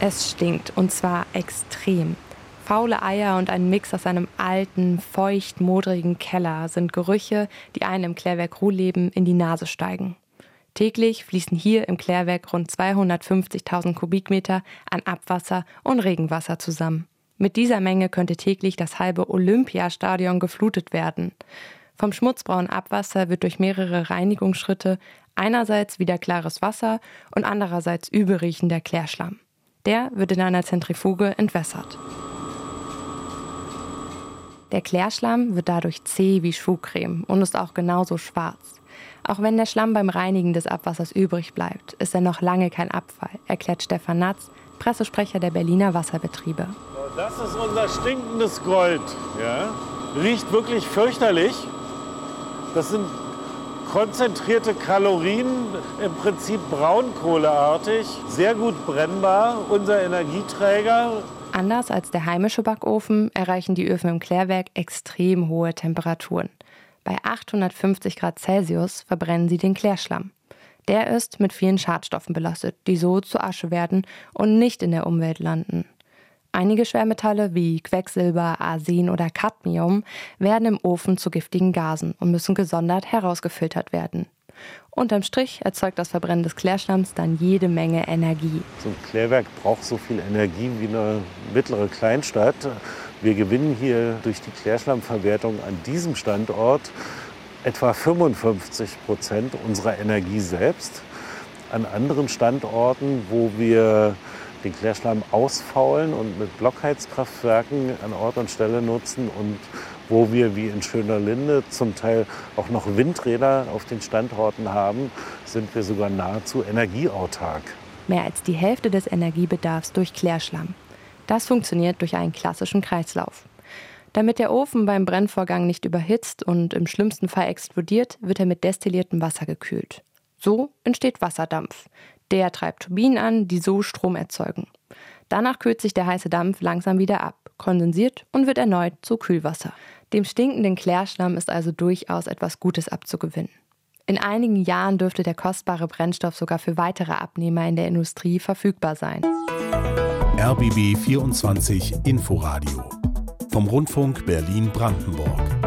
Es stinkt und zwar extrem. Faule Eier und ein Mix aus einem alten, feucht, modrigen Keller sind Gerüche, die einem im Klärwerk Ruhleben in die Nase steigen. Täglich fließen hier im Klärwerk rund 250.000 Kubikmeter an Abwasser und Regenwasser zusammen. Mit dieser Menge könnte täglich das halbe Olympiastadion geflutet werden. Vom schmutzbraunen Abwasser wird durch mehrere Reinigungsschritte einerseits wieder klares Wasser und andererseits übelriechender Klärschlamm. Der wird in einer Zentrifuge entwässert. Der Klärschlamm wird dadurch zäh wie Schuhcreme und ist auch genauso schwarz. Auch wenn der Schlamm beim Reinigen des Abwassers übrig bleibt, ist er noch lange kein Abfall, erklärt Stefan Natz, Pressesprecher der Berliner Wasserbetriebe. Das ist unser stinkendes Gold. Ja? Riecht wirklich fürchterlich. Das sind konzentrierte Kalorien, im Prinzip braunkohleartig, sehr gut brennbar. Unser Energieträger Anders als der heimische Backofen erreichen die Öfen im Klärwerk extrem hohe Temperaturen. Bei 850 Grad Celsius verbrennen sie den Klärschlamm. Der ist mit vielen Schadstoffen belastet, die so zu Asche werden und nicht in der Umwelt landen. Einige Schwermetalle wie Quecksilber, Arsen oder Cadmium werden im Ofen zu giftigen Gasen und müssen gesondert herausgefiltert werden. Unterm Strich erzeugt das Verbrennen des Klärschlamms dann jede Menge Energie. So ein Klärwerk braucht so viel Energie wie eine mittlere Kleinstadt. Wir gewinnen hier durch die Klärschlammverwertung an diesem Standort etwa 55 Prozent unserer Energie selbst. An anderen Standorten, wo wir den Klärschlamm ausfaulen und mit Blockheizkraftwerken an Ort und Stelle nutzen und wo wir wie in Schöner Linde zum Teil auch noch Windräder auf den Standorten haben, sind wir sogar nahezu energieautark. Mehr als die Hälfte des Energiebedarfs durch Klärschlamm. Das funktioniert durch einen klassischen Kreislauf. Damit der Ofen beim Brennvorgang nicht überhitzt und im schlimmsten Fall explodiert, wird er mit destilliertem Wasser gekühlt. So entsteht Wasserdampf. Der treibt Turbinen an, die so Strom erzeugen. Danach kühlt sich der heiße Dampf langsam wieder ab, kondensiert und wird erneut zu Kühlwasser. Dem stinkenden Klärschlamm ist also durchaus etwas Gutes abzugewinnen. In einigen Jahren dürfte der kostbare Brennstoff sogar für weitere Abnehmer in der Industrie verfügbar sein. RBB 24 Inforadio vom Rundfunk Berlin-Brandenburg.